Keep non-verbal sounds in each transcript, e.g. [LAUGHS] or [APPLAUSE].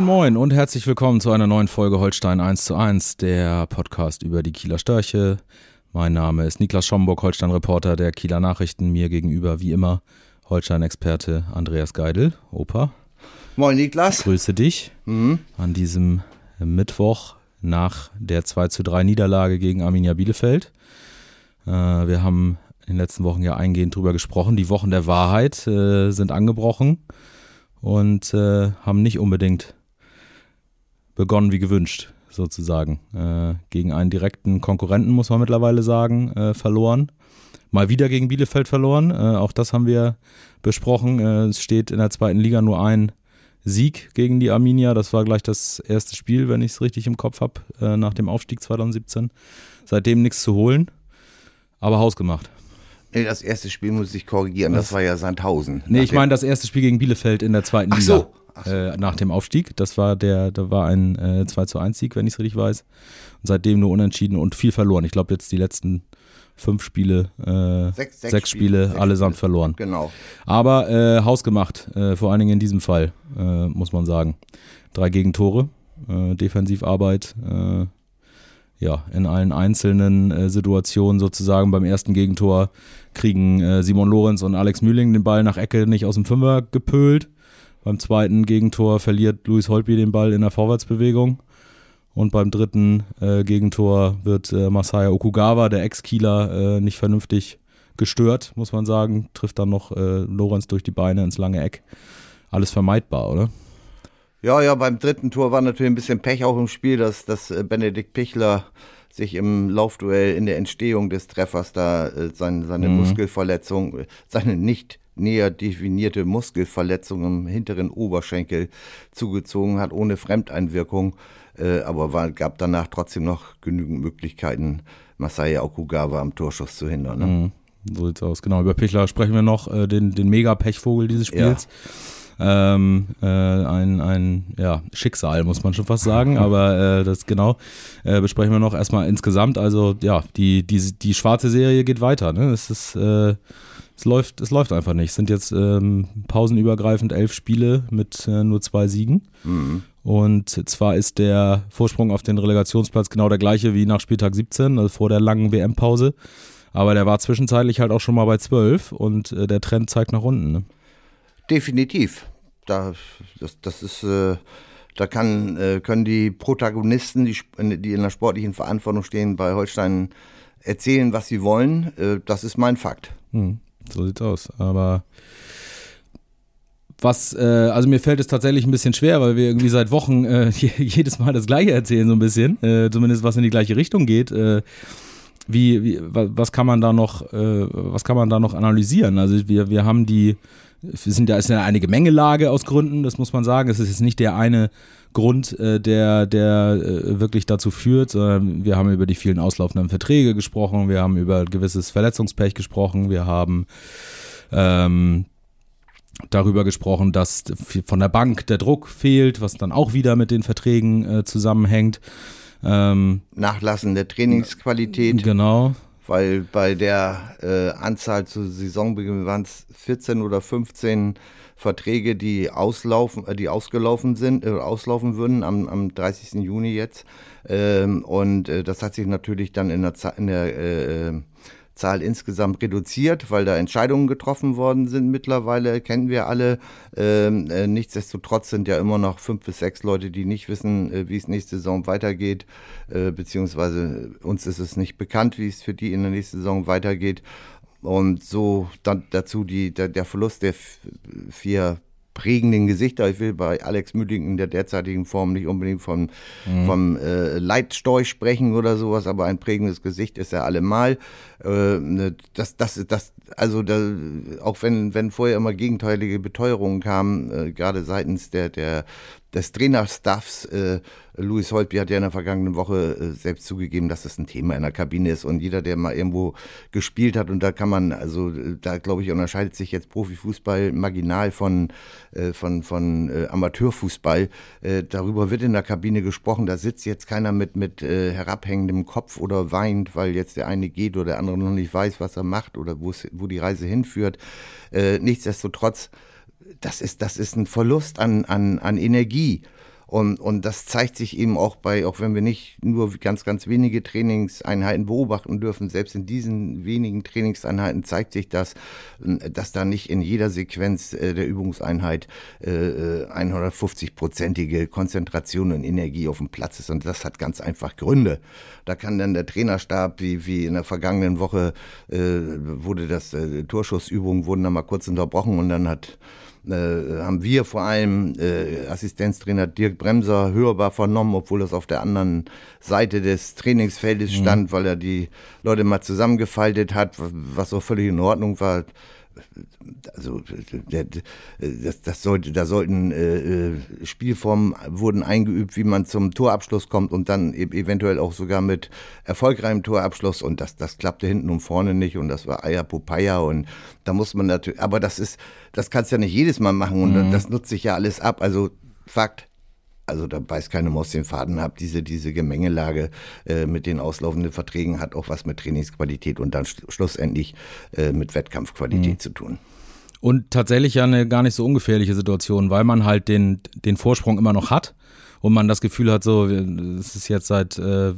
Moin Moin und herzlich willkommen zu einer neuen Folge Holstein 1 zu 1, der Podcast über die Kieler Störche. Mein Name ist Niklas Schomburg, Holstein-Reporter der Kieler Nachrichten. Mir gegenüber wie immer Holstein-Experte Andreas Geidel. Opa. Moin Niklas. Grüße dich mhm. an diesem Mittwoch nach der 2 zu 3 Niederlage gegen Arminia Bielefeld. Äh, wir haben in den letzten Wochen ja eingehend drüber gesprochen. Die Wochen der Wahrheit äh, sind angebrochen und äh, haben nicht unbedingt begonnen wie gewünscht, sozusagen. Äh, gegen einen direkten Konkurrenten, muss man mittlerweile sagen, äh, verloren. Mal wieder gegen Bielefeld verloren. Äh, auch das haben wir besprochen. Äh, es steht in der zweiten Liga nur ein Sieg gegen die Arminia. Das war gleich das erste Spiel, wenn ich es richtig im Kopf habe, äh, nach dem Aufstieg 2017. Seitdem nichts zu holen, aber hausgemacht. Nee, das erste Spiel muss ich korrigieren, Was? das war ja Sandhausen. Nee, ich meine das erste Spiel gegen Bielefeld in der zweiten Ach Liga. So, so. Äh, nach dem Aufstieg. Das war der, da war ein äh, 2 zu 1 Sieg, wenn ich es richtig weiß. Und seitdem nur unentschieden und viel verloren. Ich glaube jetzt die letzten fünf Spiele, äh, sechs, sechs, sechs, Spiele, Spiele allesamt Spiele. verloren. Genau. Aber äh, hausgemacht, äh, vor allen Dingen in diesem Fall, äh, muss man sagen. Drei Gegentore, äh, Defensivarbeit, äh, ja, in allen einzelnen äh, Situationen sozusagen. Beim ersten Gegentor kriegen Simon Lorenz und Alex Mühling den Ball nach Ecke nicht aus dem Fünfer gepölt. Beim zweiten Gegentor verliert Luis Holtby den Ball in der Vorwärtsbewegung. Und beim dritten äh, Gegentor wird äh, Masaya Okugawa, der Ex-Kieler, äh, nicht vernünftig gestört, muss man sagen. Trifft dann noch äh, Lorenz durch die Beine ins lange Eck. Alles vermeidbar, oder? Ja, ja, beim dritten Tor war natürlich ein bisschen Pech auch im Spiel, dass, dass äh, Benedikt Pichler sich im Laufduell in der Entstehung des Treffers da äh, sein, seine mhm. Muskelverletzung, seine nicht näher definierte Muskelverletzung im hinteren Oberschenkel zugezogen hat, ohne Fremdeinwirkung. Äh, aber war, gab danach trotzdem noch genügend Möglichkeiten, Masaya Okugawa am Torschuss zu hindern. Ne? Mhm. So sieht's aus. Genau, über Pichler sprechen wir noch, äh, den, den Mega-Pechvogel dieses Spiels. Ja. Ähm, äh, ein, ein ja, Schicksal, muss man schon fast sagen, [LAUGHS] aber äh, das genau äh, besprechen wir noch erstmal insgesamt. Also ja, die, die, die schwarze Serie geht weiter. Ne? Es ist äh, es läuft, es läuft einfach nicht. Es sind jetzt ähm, pausenübergreifend elf Spiele mit äh, nur zwei Siegen. Mhm. Und zwar ist der Vorsprung auf den Relegationsplatz genau der gleiche wie nach Spieltag 17, also vor der langen WM-Pause. Aber der war zwischenzeitlich halt auch schon mal bei 12 und äh, der Trend zeigt nach unten. Ne? Definitiv. Da, das, das ist, äh, da kann, äh, können die Protagonisten, die, die in der sportlichen Verantwortung stehen, bei Holstein erzählen, was sie wollen. Äh, das ist mein Fakt. Hm, so sieht's aus. Aber was, äh, also mir fällt es tatsächlich ein bisschen schwer, weil wir irgendwie seit Wochen äh, [LAUGHS] jedes Mal das Gleiche erzählen, so ein bisschen. Äh, zumindest was in die gleiche Richtung geht. Äh, wie, wie, was kann man da noch, äh, was kann man da noch analysieren? Also wir, wir haben die, wir sind da ist ja eine Gemengelage aus Gründen, das muss man sagen. Es ist jetzt nicht der eine Grund, äh, der, der äh, wirklich dazu führt, sondern wir haben über die vielen auslaufenden Verträge gesprochen, wir haben über gewisses Verletzungspech gesprochen, wir haben ähm, darüber gesprochen, dass von der Bank der Druck fehlt, was dann auch wieder mit den Verträgen äh, zusammenhängt. Ähm, Nachlassende Trainingsqualität. Genau. Weil bei der äh, Anzahl zu Saisonbeginn waren es 14 oder 15 Verträge, die auslaufen, äh, die ausgelaufen sind, äh, auslaufen würden am, am 30. Juni jetzt. Ähm, und äh, das hat sich natürlich dann in der, in der äh, äh Zahl insgesamt reduziert, weil da Entscheidungen getroffen worden sind mittlerweile, kennen wir alle. Ähm, äh, nichtsdestotrotz sind ja immer noch fünf bis sechs Leute, die nicht wissen, äh, wie es nächste Saison weitergeht, äh, beziehungsweise uns ist es nicht bekannt, wie es für die in der nächsten Saison weitergeht. Und so dann dazu die, der, der Verlust der vier prägenden Gesichter. Ich will bei Alex Müding in der derzeitigen Form nicht unbedingt vom, mhm. vom äh, Leitstorch sprechen oder sowas, aber ein prägendes Gesicht ist er allemal. Äh, ne, das, das, das, also da, auch wenn, wenn vorher immer gegenteilige Beteuerungen kamen, äh, gerade seitens der, der, des Trainerstaffs. Äh, Louis Holtby hat ja in der vergangenen Woche äh, selbst zugegeben, dass das ein Thema in der Kabine ist. Und jeder, der mal irgendwo gespielt hat, und da kann man, also da glaube ich, unterscheidet sich jetzt Profifußball marginal von, äh, von, von äh, Amateurfußball. Äh, darüber wird in der Kabine gesprochen. Da sitzt jetzt keiner mit, mit äh, herabhängendem Kopf oder weint, weil jetzt der eine geht oder der andere noch nicht weiß, was er macht oder wo die Reise hinführt. Äh, nichtsdestotrotz, das ist, das ist ein Verlust an, an, an Energie. Und, und das zeigt sich eben auch bei, auch wenn wir nicht nur ganz, ganz wenige Trainingseinheiten beobachten dürfen, selbst in diesen wenigen Trainingseinheiten zeigt sich das, dass da nicht in jeder Sequenz äh, der Übungseinheit äh, 150-prozentige Konzentration und Energie auf dem Platz ist. Und das hat ganz einfach Gründe. Da kann dann der Trainerstab, wie, wie in der vergangenen Woche, äh, wurde das, äh, Torschussübungen wurden dann mal kurz unterbrochen und dann hat äh, haben wir vor allem äh, Assistenztrainer Dirk Bremser hörbar vernommen, obwohl das auf der anderen Seite des Trainingsfeldes mhm. stand, mhm. weil er die Leute mal zusammengefaltet hat, was auch völlig in Ordnung war also das, das sollte, da sollten äh, Spielformen wurden eingeübt, wie man zum Torabschluss kommt und dann e eventuell auch sogar mit erfolgreichem Torabschluss und das, das klappte hinten und vorne nicht und das war Eier Popeye und da muss man natürlich, aber das ist, das kannst du ja nicht jedes Mal machen und mhm. das nutzt sich ja alles ab. Also Fakt, also da weiß keine Maus den Faden ab. Diese, diese Gemengelage äh, mit den auslaufenden Verträgen hat auch was mit Trainingsqualität und dann schlussendlich äh, mit Wettkampfqualität mhm. zu tun. Und tatsächlich ja eine gar nicht so ungefährliche Situation, weil man halt den, den Vorsprung immer noch hat und man das Gefühl hat, so, es ist jetzt seit äh,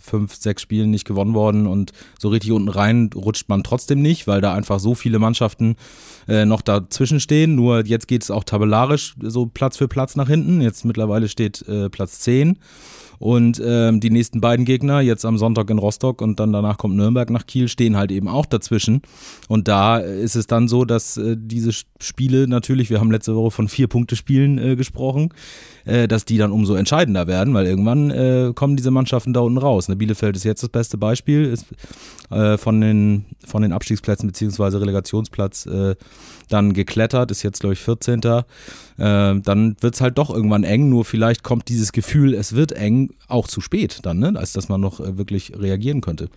fünf, sechs Spielen nicht gewonnen worden und so richtig unten rein rutscht man trotzdem nicht, weil da einfach so viele Mannschaften äh, noch dazwischen stehen. Nur jetzt geht es auch tabellarisch so Platz für Platz nach hinten. Jetzt mittlerweile steht äh, Platz 10. Und ähm, die nächsten beiden Gegner, jetzt am Sonntag in Rostock und dann danach kommt Nürnberg nach Kiel, stehen halt eben auch dazwischen. Und da ist es dann so, dass äh, diese Spiele natürlich, wir haben letzte Woche von vier Punkte Spielen äh, gesprochen, äh, dass die dann umso entscheidender werden, weil irgendwann äh, kommen diese Mannschaften da unten raus. Ne, Bielefeld ist jetzt das beste Beispiel, ist äh, von, den, von den Abstiegsplätzen beziehungsweise Relegationsplatz äh, dann geklettert, ist jetzt, glaube ich, 14. Äh, dann wird es halt doch irgendwann eng, nur vielleicht kommt dieses Gefühl, es wird eng, auch zu spät dann, ne? als dass man noch äh, wirklich reagieren könnte.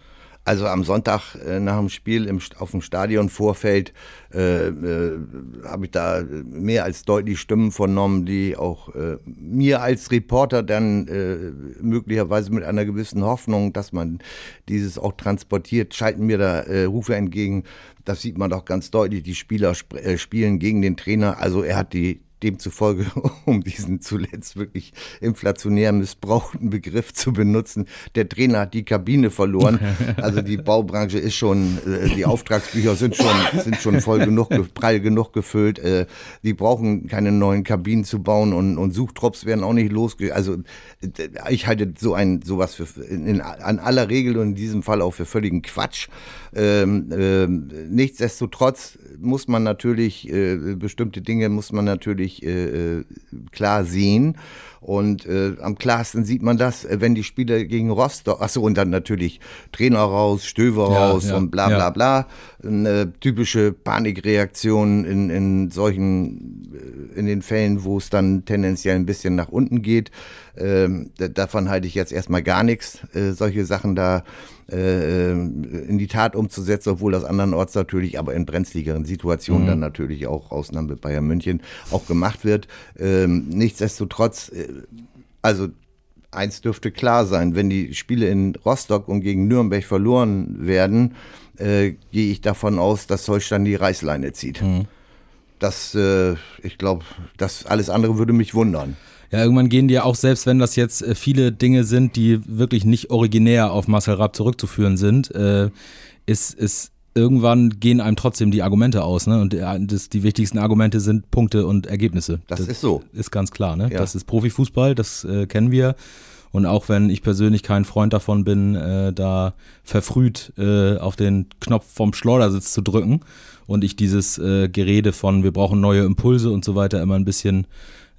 Also am Sonntag äh, nach dem Spiel im, auf dem Stadionvorfeld äh, äh, habe ich da mehr als deutlich Stimmen vernommen, die auch äh, mir als Reporter dann äh, möglicherweise mit einer gewissen Hoffnung, dass man dieses auch transportiert, schalten mir da äh, Rufe entgegen. Das sieht man doch ganz deutlich. Die Spieler sp spielen gegen den Trainer. Also er hat die demzufolge, [LAUGHS] um diesen zuletzt wirklich inflationär missbrauchten Begriff zu benutzen, der Trainer hat die Kabine verloren. [LAUGHS] Also die Baubranche ist schon, äh, die Auftragsbücher sind schon, sind schon voll genug, prall genug gefüllt. Äh, die brauchen keine neuen Kabinen zu bauen und, und Suchtrupps werden auch nicht losge... Also ich halte so ein, sowas für, in, an aller Regel und in diesem Fall auch für völligen Quatsch. Ähm, ähm, nichtsdestotrotz muss man natürlich, äh, bestimmte Dinge muss man natürlich äh, äh klar sehen. Und äh, am klarsten sieht man das, äh, wenn die Spieler gegen Rostock, achso, und dann natürlich Trainer raus, Stöver raus ja, und bla bla bla. Eine typische Panikreaktion in, in solchen, äh, in den Fällen, wo es dann tendenziell ein bisschen nach unten geht. Ähm, davon halte ich jetzt erstmal gar nichts, äh, solche Sachen da äh, in die Tat umzusetzen, obwohl das andernorts natürlich, aber in brenzligeren Situationen mhm. dann natürlich auch Ausnahme Bayern München auch gemacht wird. Ähm, nichtsdestotrotz, äh, also eins dürfte klar sein, wenn die Spiele in Rostock und gegen Nürnberg verloren werden, äh, gehe ich davon aus, dass Holstein die Reißleine zieht. Mhm. Das, äh, ich glaube, das alles andere würde mich wundern. Ja, irgendwann gehen dir auch, selbst wenn das jetzt äh, viele Dinge sind, die wirklich nicht originär auf Marcel Rapp zurückzuführen sind, äh, ist, ist irgendwann gehen einem trotzdem die Argumente aus, ne? Und äh, das, die wichtigsten Argumente sind Punkte und Ergebnisse. Das, das ist so. Ist ganz klar, ne? Ja. Das ist Profifußball, das äh, kennen wir. Und auch wenn ich persönlich kein Freund davon bin, äh, da verfrüht äh, auf den Knopf vom Schleudersitz zu drücken und ich dieses äh, Gerede von wir brauchen neue Impulse und so weiter immer ein bisschen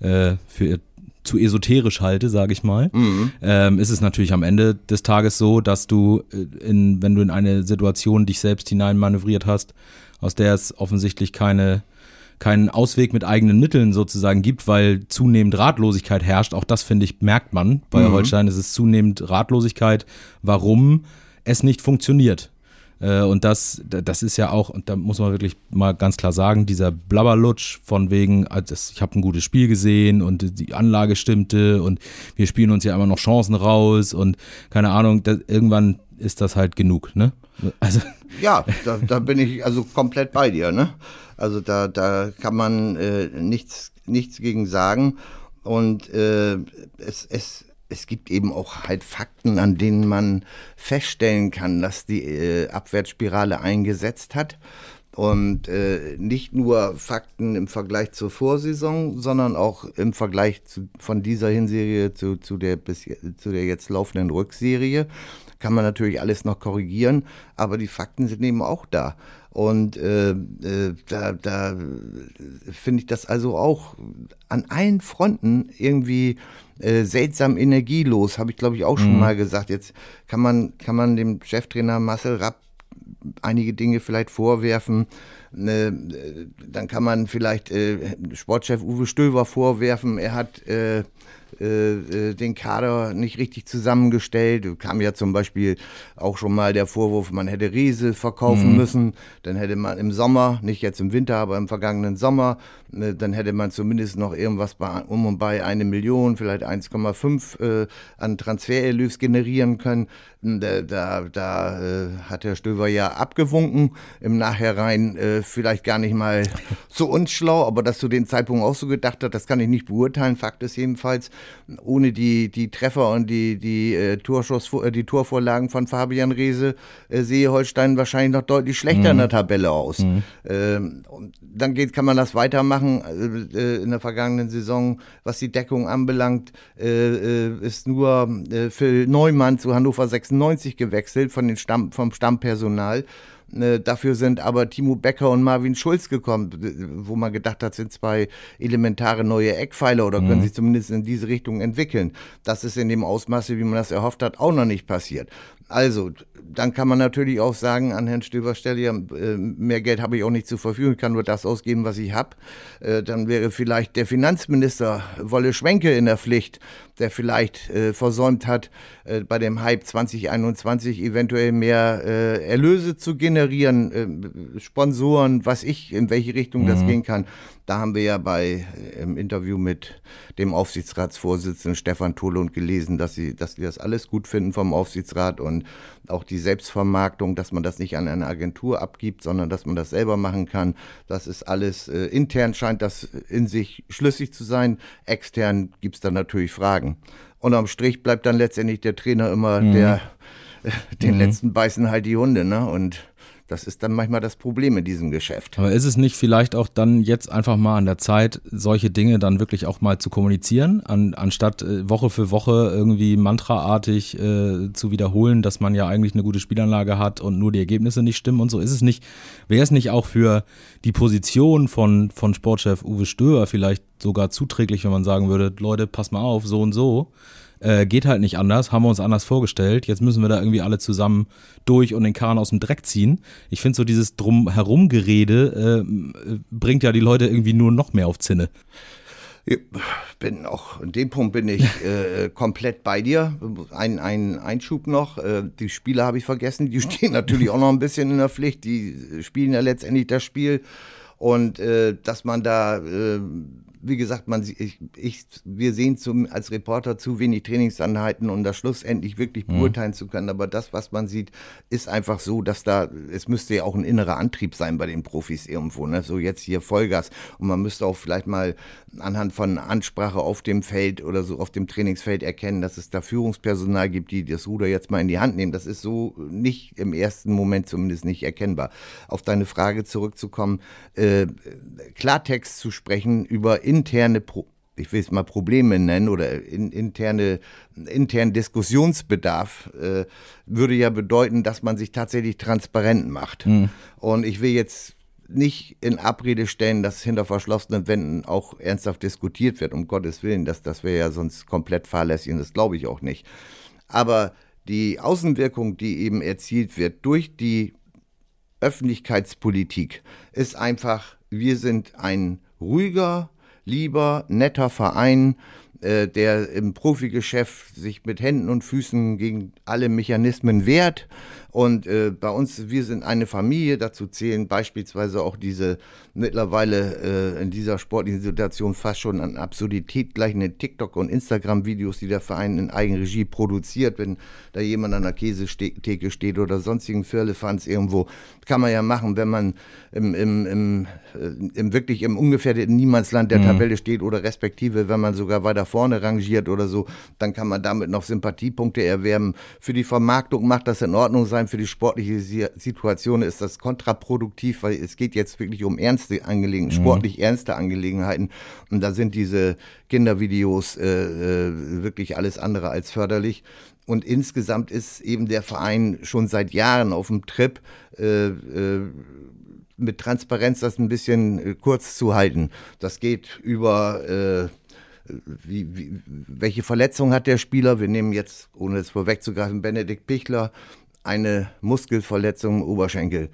äh, für zu esoterisch halte, sage ich mal, mhm. ähm, ist es natürlich am Ende des Tages so, dass du, äh, in, wenn du in eine Situation dich selbst hineinmanövriert hast, aus der es offensichtlich keine keinen Ausweg mit eigenen Mitteln sozusagen gibt, weil zunehmend Ratlosigkeit herrscht. Auch das, finde ich, merkt man. Bei mhm. Holstein ist es zunehmend Ratlosigkeit, warum es nicht funktioniert. Äh, und das, das ist ja auch, und da muss man wirklich mal ganz klar sagen, dieser Blabberlutsch von wegen, also ich habe ein gutes Spiel gesehen und die Anlage stimmte und wir spielen uns ja immer noch Chancen raus und keine Ahnung, das, irgendwann ist das halt genug, ne? Also. [LAUGHS] Ja, da, da bin ich also komplett bei dir, ne? Also da, da kann man äh, nichts, nichts gegen sagen. Und äh, es, es, es gibt eben auch halt Fakten, an denen man feststellen kann, dass die äh, Abwärtsspirale eingesetzt hat. Und äh, nicht nur Fakten im Vergleich zur Vorsaison, sondern auch im Vergleich zu, von dieser Hinserie zu, zu, der bis, zu der jetzt laufenden Rückserie. Kann man natürlich alles noch korrigieren, aber die Fakten sind eben auch da. Und äh, äh, da, da finde ich das also auch an allen Fronten irgendwie äh, seltsam energielos, habe ich glaube ich auch schon mhm. mal gesagt. Jetzt kann man, kann man dem Cheftrainer Marcel Rapp einige Dinge vielleicht vorwerfen. Ne, dann kann man vielleicht äh, Sportchef Uwe Stöver vorwerfen, er hat äh, äh, äh, den Kader nicht richtig zusammengestellt. Kam ja zum Beispiel auch schon mal der Vorwurf, man hätte Riese verkaufen mhm. müssen. Dann hätte man im Sommer, nicht jetzt im Winter, aber im vergangenen Sommer, äh, dann hätte man zumindest noch irgendwas bei, um und bei eine Million, vielleicht 1,5 äh, an Transfererlös generieren können. Da, da, da äh, hat Herr Stöver ja abgewunken, im Nachhinein äh, vielleicht gar nicht mal so uns schlau, aber dass zu dem Zeitpunkt auch so gedacht hat, das kann ich nicht beurteilen. Fakt ist jedenfalls, ohne die, die Treffer und die, die, äh, Torschuss, äh, die Torvorlagen von Fabian Reese äh, sehe Holstein wahrscheinlich noch deutlich schlechter mhm. in der Tabelle aus. Mhm. Ähm, dann geht, kann man das weitermachen. Äh, äh, in der vergangenen Saison, was die Deckung anbelangt, äh, ist nur Phil Neumann zu Hannover 96 gewechselt von den Stamm, vom Stammpersonal. Äh, dafür sind aber Timo Becker und Marvin Schulz gekommen, wo man gedacht hat, sind zwei elementare neue Eckpfeiler oder können mhm. sich zumindest in diese Richtung entwickeln. Das ist in dem Ausmaße, wie man das erhofft hat, auch noch nicht passiert. Also, dann kann man natürlich auch sagen an Herrn Stöber Stelle, ja, äh, mehr Geld habe ich auch nicht zur Verfügung, ich kann nur das ausgeben, was ich habe. Äh, dann wäre vielleicht der Finanzminister Wolle Schwenke in der Pflicht, der vielleicht äh, versäumt hat, bei dem Hype 2021 eventuell mehr Erlöse zu generieren, Sponsoren, was ich, in welche Richtung mhm. das gehen kann. Da haben wir ja bei äh, im Interview mit dem Aufsichtsratsvorsitzenden Stefan Tholund gelesen, dass sie, dass sie das alles gut finden vom Aufsichtsrat und auch die Selbstvermarktung, dass man das nicht an eine Agentur abgibt, sondern dass man das selber machen kann. Das ist alles äh, intern scheint das in sich schlüssig zu sein. Extern gibt es dann natürlich Fragen. Und am Strich bleibt dann letztendlich der Trainer immer mhm. der äh, den mhm. letzten beißen halt die Hunde, ne? Und das ist dann manchmal das Problem in diesem Geschäft. Aber ist es nicht vielleicht auch dann jetzt einfach mal an der Zeit, solche Dinge dann wirklich auch mal zu kommunizieren, an, anstatt äh, Woche für Woche irgendwie mantraartig äh, zu wiederholen, dass man ja eigentlich eine gute Spielanlage hat und nur die Ergebnisse nicht stimmen und so? Ist es nicht, wäre es nicht auch für die Position von, von Sportchef Uwe Stöber vielleicht sogar zuträglich, wenn man sagen würde, Leute, pass mal auf, so und so äh, geht halt nicht anders, haben wir uns anders vorgestellt. Jetzt müssen wir da irgendwie alle zusammen durch und den Kahn aus dem Dreck ziehen. Ich finde so dieses Drumherumgerede äh, bringt ja die Leute irgendwie nur noch mehr auf Zinne. Ich bin auch, in dem Punkt bin ich [LAUGHS] äh, komplett bei dir. Ein, ein Einschub noch, äh, die Spieler habe ich vergessen, die stehen natürlich auch noch ein bisschen in der Pflicht, die spielen ja letztendlich das Spiel und äh, dass man da äh, wie gesagt, man, ich, ich, wir sehen zum, als Reporter zu wenig Trainingsanheiten, um das schlussendlich wirklich mhm. beurteilen mhm. zu können. Aber das, was man sieht, ist einfach so, dass da, es müsste ja auch ein innerer Antrieb sein bei den Profis irgendwo. Ne? So jetzt hier Vollgas. Und man müsste auch vielleicht mal anhand von Ansprache auf dem Feld oder so auf dem Trainingsfeld erkennen, dass es da Führungspersonal gibt, die das Ruder jetzt mal in die Hand nehmen. Das ist so nicht im ersten Moment zumindest nicht erkennbar. Auf deine Frage zurückzukommen, äh, Klartext zu sprechen über interne Pro ich will es mal Probleme nennen oder in, interne, internen Diskussionsbedarf, äh, würde ja bedeuten, dass man sich tatsächlich transparent macht. Mhm. Und ich will jetzt nicht in Abrede stellen, dass hinter verschlossenen Wänden auch ernsthaft diskutiert wird, um Gottes Willen. Das, das wäre ja sonst komplett fahrlässig und das glaube ich auch nicht. Aber die Außenwirkung, die eben erzielt wird durch die Öffentlichkeitspolitik, ist einfach wir sind ein ruhiger, lieber, netter Verein, äh, der im Profigeschäft sich mit Händen und Füßen gegen alle Mechanismen wehrt. Und äh, bei uns, wir sind eine Familie, dazu zählen beispielsweise auch diese mittlerweile äh, in dieser sportlichen Situation fast schon an Absurdität gleichende TikTok- und Instagram-Videos, die der Verein in Eigenregie produziert, wenn da jemand an der Käsetheke steht oder sonstigen Firlefanz irgendwo. Kann man ja machen, wenn man im, im, im, äh, im wirklich im ungefährdeten Niemandsland der mhm. Tabelle steht oder respektive, wenn man sogar weiter vorne rangiert oder so, dann kann man damit noch Sympathiepunkte erwerben. Für die Vermarktung macht das in Ordnung sein, für die sportliche Situation ist das kontraproduktiv, weil es geht jetzt wirklich um ernste Angelegenheiten, mhm. sportlich ernste Angelegenheiten. Und da sind diese Kindervideos äh, äh, wirklich alles andere als förderlich. Und insgesamt ist eben der Verein schon seit Jahren auf dem Trip, äh, äh, mit Transparenz das ein bisschen äh, kurz zu halten. Das geht über äh, wie, wie, welche Verletzung hat der Spieler? Wir nehmen jetzt, ohne es vorwegzugreifen, Benedikt Pichler, eine Muskelverletzung im Oberschenkel.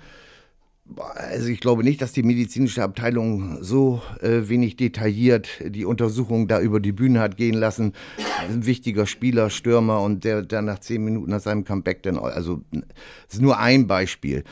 Also ich glaube nicht, dass die medizinische Abteilung so äh, wenig detailliert die Untersuchung da über die Bühne hat gehen lassen. Ein wichtiger Spieler, Stürmer und der, der nach zehn Minuten nach seinem Comeback dann, also das ist nur ein Beispiel.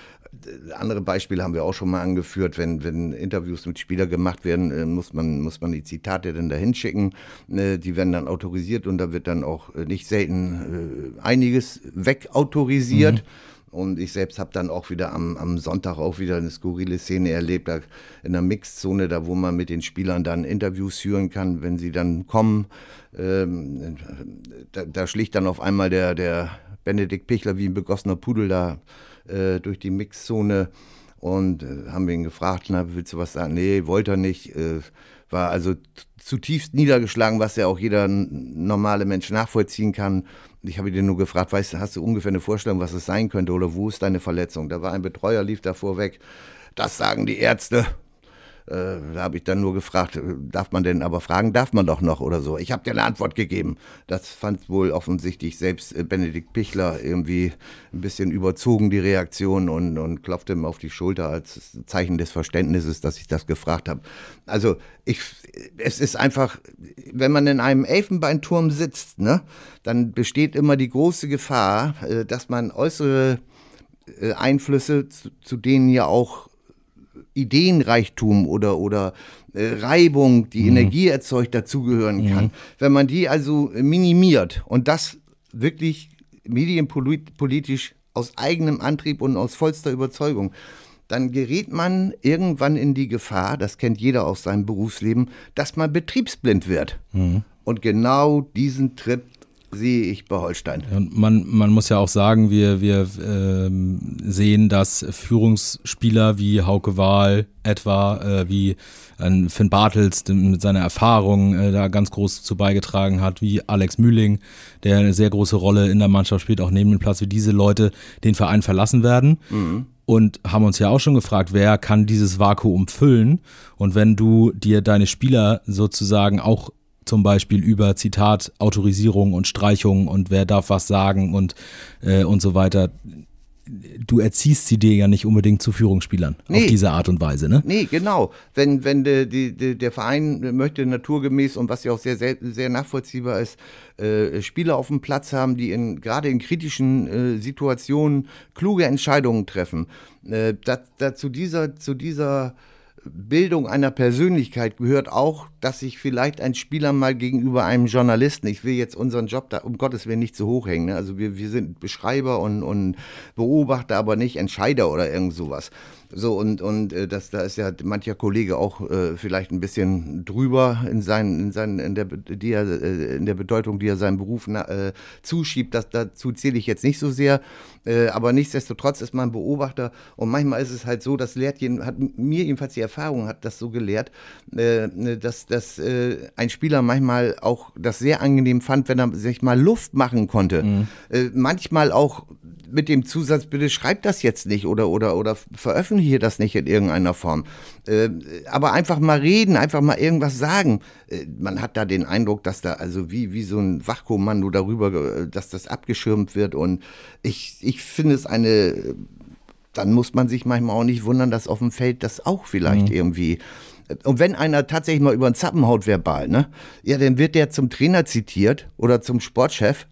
Andere Beispiele haben wir auch schon mal angeführt. Wenn, wenn Interviews mit Spielern gemacht werden, äh, muss man, muss man die Zitate dann dahin schicken. Äh, die werden dann autorisiert und da wird dann auch äh, nicht selten einiges wegautorisiert. Mhm. Und ich selbst habe dann auch wieder am, am Sonntag auch wieder eine skurrile Szene erlebt, da in der Mixzone, da wo man mit den Spielern dann Interviews führen kann, wenn sie dann kommen. Ähm, da, da schlicht dann auf einmal der, der Benedikt Pichler wie ein begossener Pudel da äh, durch die Mixzone und äh, haben wir ihn gefragt, na, willst du was sagen? Nee, wollte er nicht. Äh, war also zutiefst niedergeschlagen, was ja auch jeder normale Mensch nachvollziehen kann. Ich habe ihn nur gefragt, weißt du, hast du ungefähr eine Vorstellung, was es sein könnte oder wo ist deine Verletzung? Da war ein Betreuer, lief davor weg. Das sagen die Ärzte. Äh, da habe ich dann nur gefragt, äh, darf man denn, aber fragen darf man doch noch oder so. Ich habe dir eine Antwort gegeben. Das fand wohl offensichtlich selbst äh, Benedikt Pichler irgendwie ein bisschen überzogen, die Reaktion, und, und klopfte ihm auf die Schulter als Zeichen des Verständnisses, dass ich das gefragt habe. Also ich, es ist einfach, wenn man in einem Elfenbeinturm sitzt, ne, dann besteht immer die große Gefahr, dass man äußere Einflüsse, zu denen ja auch Ideenreichtum oder, oder äh, Reibung, die mhm. Energie erzeugt, dazugehören kann. Mhm. Wenn man die also minimiert und das wirklich medienpolitisch aus eigenem Antrieb und aus vollster Überzeugung, dann gerät man irgendwann in die Gefahr, das kennt jeder aus seinem Berufsleben, dass man betriebsblind wird. Mhm. Und genau diesen Trip sehe ich bei Holstein. Und man, man muss ja auch sagen, wir, wir ähm, sehen, dass Führungsspieler wie Hauke Wahl etwa, äh, wie ein Finn Bartels mit seiner Erfahrung äh, da ganz groß zu beigetragen hat, wie Alex Mühling, der eine sehr große Rolle in der Mannschaft spielt, auch neben dem Platz, wie diese Leute den Verein verlassen werden. Mhm und haben uns ja auch schon gefragt, wer kann dieses Vakuum füllen? Und wenn du dir deine Spieler sozusagen auch zum Beispiel über Zitat Autorisierung und Streichung und wer darf was sagen und, äh, und so weiter. Du erziehst sie dir ja nicht unbedingt zu Führungsspielern nee. auf diese Art und Weise, ne? Nee, genau. Wenn, wenn de, de, der Verein möchte naturgemäß und was ja auch sehr, sehr, sehr nachvollziehbar ist, äh, Spieler auf dem Platz haben, die in, gerade in kritischen äh, Situationen kluge Entscheidungen treffen. Äh, da, da zu dieser, zu dieser Bildung einer Persönlichkeit gehört auch, dass sich vielleicht ein Spieler mal gegenüber einem Journalisten, ich will jetzt unseren Job da um Gottes Willen nicht zu hoch hängen, ne? also wir, wir sind Beschreiber und, und Beobachter, aber nicht Entscheider oder irgend sowas. So, und, und äh, das, da ist ja mancher Kollege auch äh, vielleicht ein bisschen drüber in, seinen, in, seinen, in, der, die er, äh, in der Bedeutung, die er seinem Beruf na, äh, zuschiebt. Das, dazu zähle ich jetzt nicht so sehr. Äh, aber nichtsdestotrotz ist man Beobachter und manchmal ist es halt so, das lehrt jeden, hat mir jedenfalls die Erfahrung hat das so gelehrt, äh, dass, dass ein Spieler manchmal auch das sehr angenehm fand, wenn er sich mal Luft machen konnte. Mhm. Manchmal auch mit dem Zusatz, bitte schreibt das jetzt nicht oder, oder, oder veröffentliche das nicht in irgendeiner Form. Äh, aber einfach mal reden, einfach mal irgendwas sagen. Äh, man hat da den Eindruck, dass da also wie, wie so ein Wachkommando darüber, dass das abgeschirmt wird. Und ich, ich finde es eine dann muss man sich manchmal auch nicht wundern, dass auf dem Feld das auch vielleicht mhm. irgendwie und wenn einer tatsächlich mal über den Zappen haut verbal, ne, ja, dann wird der zum Trainer zitiert oder zum Sportchef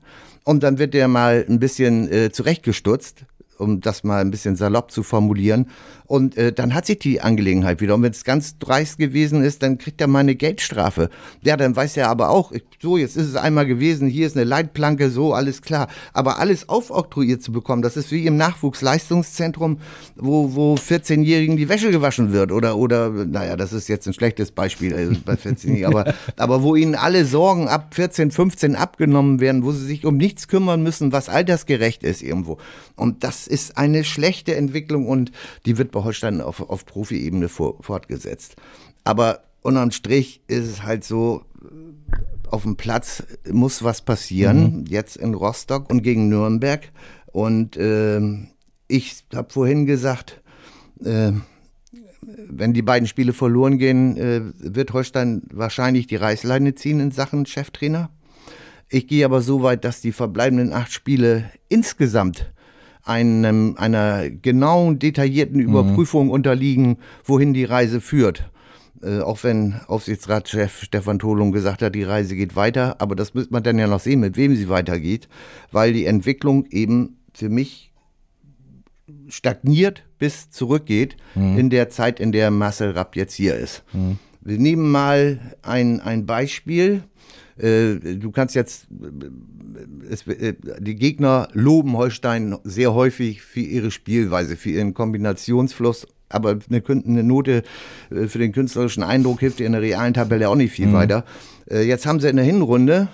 und dann wird der mal ein bisschen äh, zurechtgestutzt um das mal ein bisschen salopp zu formulieren. Und äh, dann hat sich die Angelegenheit wieder. Und wenn es ganz dreist gewesen ist, dann kriegt er mal eine Geldstrafe. Ja, dann weiß er aber auch, so, jetzt ist es einmal gewesen, hier ist eine Leitplanke, so, alles klar. Aber alles aufoktroyiert zu bekommen, das ist wie im Nachwuchsleistungszentrum, wo, wo 14-Jährigen die Wäsche gewaschen wird. Oder, oder, naja, das ist jetzt ein schlechtes Beispiel äh, bei 14 [LAUGHS] aber, aber wo ihnen alle Sorgen ab 14, 15 abgenommen werden, wo sie sich um nichts kümmern müssen, was altersgerecht ist irgendwo. Und das ist eine schlechte Entwicklung und die wird bei Holstein auf, auf Profi-Ebene fortgesetzt. Aber unterm Strich ist es halt so, auf dem Platz muss was passieren, mhm. jetzt in Rostock und gegen Nürnberg. Und äh, ich habe vorhin gesagt, äh, wenn die beiden Spiele verloren gehen, äh, wird Holstein wahrscheinlich die Reißleine ziehen in Sachen Cheftrainer. Ich gehe aber so weit, dass die verbleibenden acht Spiele insgesamt einem, einer genauen, detaillierten mhm. Überprüfung mhm. unterliegen, wohin die Reise führt. Äh, auch wenn Aufsichtsratschef Stefan Tolung gesagt hat, die Reise geht weiter, aber das müsste man dann ja noch sehen, mit wem sie weitergeht, weil die Entwicklung eben für mich stagniert bis zurückgeht mhm. in der Zeit, in der Marcel Rapp jetzt hier ist. Mhm. Wir nehmen mal ein, ein Beispiel. Äh, du kannst jetzt, es, äh, die Gegner loben Holstein sehr häufig für ihre Spielweise, für ihren Kombinationsfluss. Aber eine, eine Note äh, für den künstlerischen Eindruck hilft dir in der realen Tabelle auch nicht viel mhm. weiter. Jetzt haben sie in der Hinrunde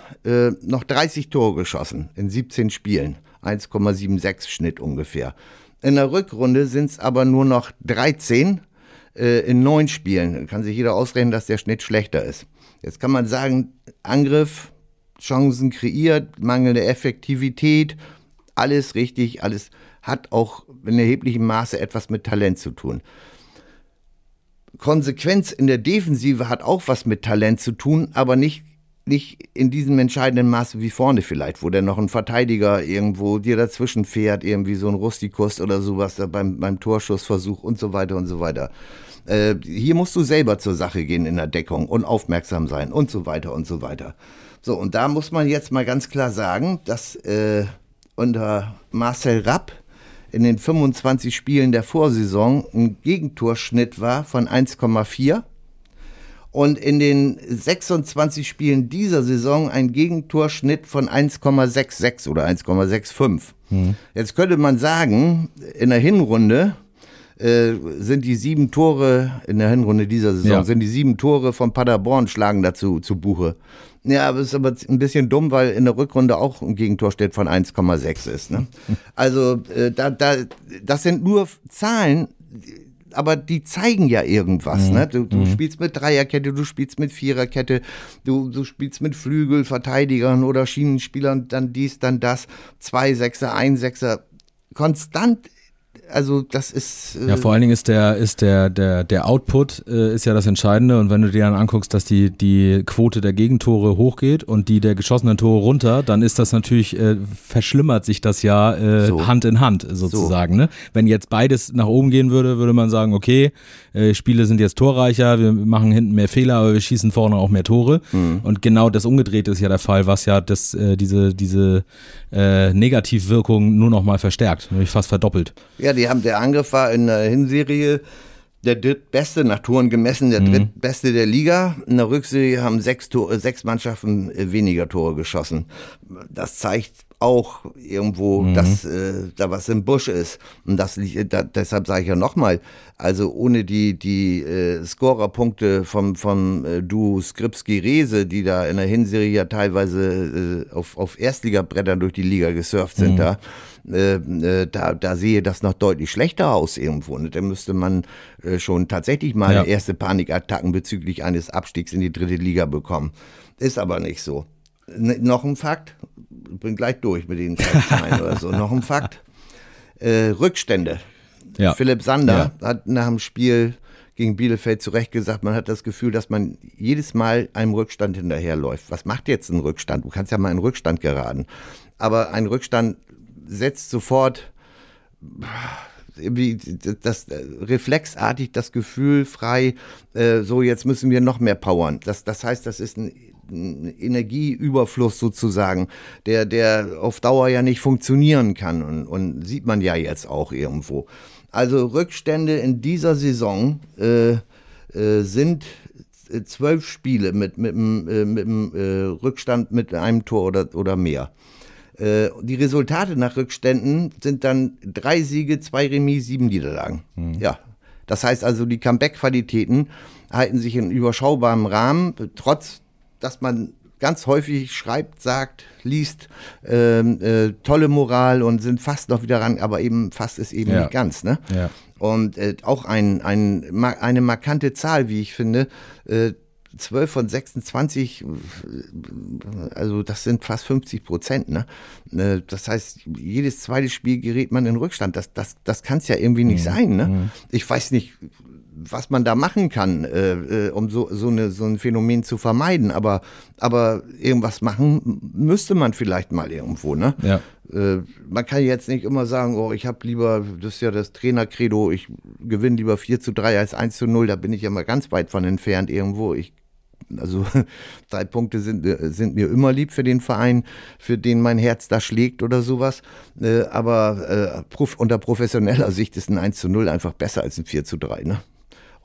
noch 30 Tore geschossen in 17 Spielen. 1,76 Schnitt ungefähr. In der Rückrunde sind es aber nur noch 13 in neun Spielen. Kann sich jeder ausrechnen, dass der Schnitt schlechter ist. Jetzt kann man sagen, Angriff, Chancen kreiert, mangelnde Effektivität, alles richtig, alles hat auch in erheblichem Maße etwas mit Talent zu tun. Konsequenz in der Defensive hat auch was mit Talent zu tun, aber nicht, nicht in diesem entscheidenden Maße wie vorne vielleicht, wo dann noch ein Verteidiger irgendwo dir dazwischen fährt, irgendwie so ein Rustikus oder sowas beim, beim Torschussversuch und so weiter und so weiter. Äh, hier musst du selber zur Sache gehen in der Deckung und aufmerksam sein und so weiter und so weiter. So, und da muss man jetzt mal ganz klar sagen, dass äh, unter Marcel Rapp in den 25 Spielen der Vorsaison ein Gegentorschnitt war von 1,4 und in den 26 Spielen dieser Saison ein Gegentorschnitt von 1,66 oder 1,65. Hm. Jetzt könnte man sagen, in der Hinrunde äh, sind die sieben Tore in der Hinrunde dieser Saison, ja. sind die sieben Tore von Paderborn schlagen dazu zu Buche. Ja, aber es ist aber ein bisschen dumm, weil in der Rückrunde auch ein Gegentor steht von 1,6 ist. Ne? [LAUGHS] Also äh, da, da, das sind nur Zahlen, aber die zeigen ja irgendwas. Mhm. Ne? Du, du mhm. spielst mit Dreierkette, du spielst mit Viererkette, du, du spielst mit Flügelverteidigern oder Schienenspielern, dann dies, dann das, zwei Sechser, ein Sechser. Konstant also das ist. Äh ja, vor allen Dingen ist der, ist der, der, der Output äh, ist ja das Entscheidende. Und wenn du dir dann anguckst, dass die, die Quote der Gegentore hochgeht und die der geschossenen Tore runter, dann ist das natürlich, äh, verschlimmert sich das ja äh, so. Hand in Hand sozusagen. So. Ne? Wenn jetzt beides nach oben gehen würde, würde man sagen, okay, äh, Spiele sind jetzt torreicher, wir machen hinten mehr Fehler, aber wir schießen vorne auch mehr Tore. Mhm. Und genau das Umgedrehte ist ja der Fall, was ja das, äh, diese, diese äh, Negativwirkung nur noch mal verstärkt, nämlich fast verdoppelt. Ja, die haben, der Angriff war in der Hinserie der drittbeste, nach Toren gemessen, der mhm. drittbeste der Liga. In der Rückserie haben sechs, Tore, sechs Mannschaften weniger Tore geschossen. Das zeigt auch irgendwo, mhm. dass äh, da was im Busch ist. Und das da, deshalb sage ich ja nochmal, also ohne die, die äh, Scorerpunkte vom, vom äh, Duo Skripski-Rese, die da in der Hinserie ja teilweise äh, auf, auf Erstligabrettern durch die Liga gesurft sind, mhm. da, äh, äh, da, da sehe das noch deutlich schlechter aus irgendwo. Und da müsste man äh, schon tatsächlich mal ja. erste Panikattacken bezüglich eines Abstiegs in die dritte Liga bekommen. Ist aber nicht so. N noch ein Fakt, bin gleich durch mit den oder so. Noch ein Fakt. Äh, Rückstände. Ja. Philipp Sander ja. hat nach dem Spiel gegen Bielefeld zu Recht gesagt, man hat das Gefühl, dass man jedes Mal einem Rückstand hinterherläuft. Was macht jetzt ein Rückstand? Du kannst ja mal einen Rückstand geraten. Aber ein Rückstand setzt sofort wie das äh, reflexartig das Gefühl frei, äh, so jetzt müssen wir noch mehr powern. Das, das heißt, das ist ein Energieüberfluss sozusagen, der, der auf Dauer ja nicht funktionieren kann und, und sieht man ja jetzt auch irgendwo. Also Rückstände in dieser Saison äh, äh, sind äh, zwölf Spiele mit, mit, mit, äh, mit einem äh, Rückstand mit einem Tor oder, oder mehr. Äh, die Resultate nach Rückständen sind dann drei Siege, zwei Remis, sieben Niederlagen. Mhm. Ja. Das heißt also, die Comeback-Qualitäten halten sich in überschaubarem Rahmen, trotz dass man ganz häufig schreibt, sagt, liest, ähm, äh, tolle Moral und sind fast noch wieder ran, aber eben fast ist eben ja. nicht ganz. Ne? Ja. Und äh, auch ein, ein, eine markante Zahl, wie ich finde, äh, 12 von 26, also das sind fast 50 Prozent. Ne? Äh, das heißt, jedes zweite Spiel gerät man in Rückstand. Das, das, das kann es ja irgendwie nicht mhm. sein. Ne? Mhm. Ich weiß nicht, was man da machen kann, äh, äh, um so, so, eine, so ein Phänomen zu vermeiden. Aber, aber irgendwas machen müsste man vielleicht mal irgendwo. Ne? Ja. Äh, man kann jetzt nicht immer sagen, oh, ich habe lieber, das ist ja das Trainercredo, ich gewinne lieber 4 zu 3 als 1 zu 0. Da bin ich ja mal ganz weit von entfernt irgendwo. Ich also [LAUGHS] drei Punkte sind, äh, sind mir immer lieb für den Verein, für den mein Herz da schlägt oder sowas. Äh, aber äh, unter professioneller Sicht ist ein 1 zu 0 einfach besser als ein 4 zu 3. Ne?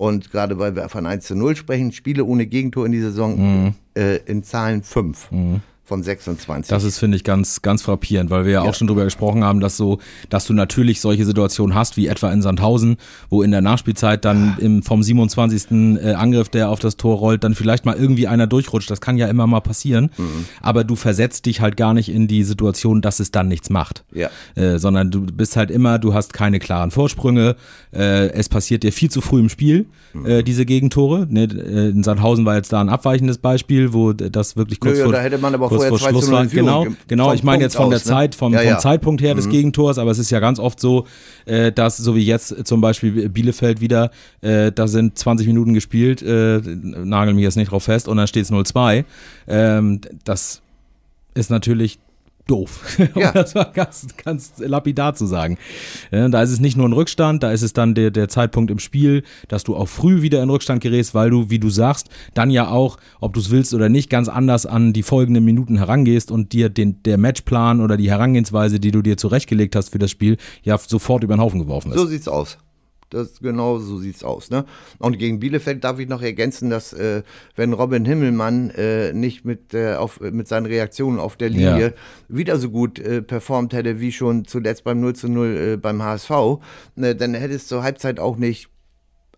Und gerade weil wir von 1 zu 0 sprechen, Spiele ohne Gegentor in dieser Saison mhm. äh, in Zahlen 5. Mhm von 26. Das ist, finde ich, ganz, ganz frappierend, weil wir ja, ja, auch schon drüber gesprochen haben, dass so, dass du natürlich solche Situationen hast, wie etwa in Sandhausen, wo in der Nachspielzeit dann im, vom 27. Äh, Angriff, der auf das Tor rollt, dann vielleicht mal irgendwie einer durchrutscht. Das kann ja immer mal passieren. Mhm. Aber du versetzt dich halt gar nicht in die Situation, dass es dann nichts macht. Ja. Äh, sondern du bist halt immer, du hast keine klaren Vorsprünge. Äh, es passiert dir viel zu früh im Spiel, mhm. äh, diese Gegentore. Ne, äh, in Sandhausen war jetzt da ein abweichendes Beispiel, wo das wirklich kurz Nö, vor, da hätte man aber kurz vor Schluss war. Genau, genau. Ich meine jetzt von der aus, ne? Zeit, vom, ja, ja. vom, Zeitpunkt her des mhm. Gegentors, aber es ist ja ganz oft so, äh, dass so wie jetzt zum Beispiel Bielefeld wieder, äh, da sind 20 Minuten gespielt, äh, nagel mich jetzt nicht drauf fest und dann steht es 0-2. Ähm, das ist natürlich doof. [LAUGHS] Ja. um das war ganz, ganz lapidar zu sagen. Ja, da ist es nicht nur ein Rückstand, da ist es dann der, der Zeitpunkt im Spiel, dass du auch früh wieder in Rückstand gerätst, weil du, wie du sagst, dann ja auch, ob du es willst oder nicht, ganz anders an die folgenden Minuten herangehst und dir den, der Matchplan oder die Herangehensweise, die du dir zurechtgelegt hast für das Spiel, ja sofort über den Haufen geworfen ist. So sieht's aus. Das genau so sieht's aus. Ne? Und gegen Bielefeld darf ich noch ergänzen, dass äh, wenn Robin Himmelmann äh, nicht mit, äh, auf, mit seinen Reaktionen auf der Linie ja. wieder so gut äh, performt hätte wie schon zuletzt beim 0 zu 0 äh, beim HSV, ne, dann hätte es zur Halbzeit auch nicht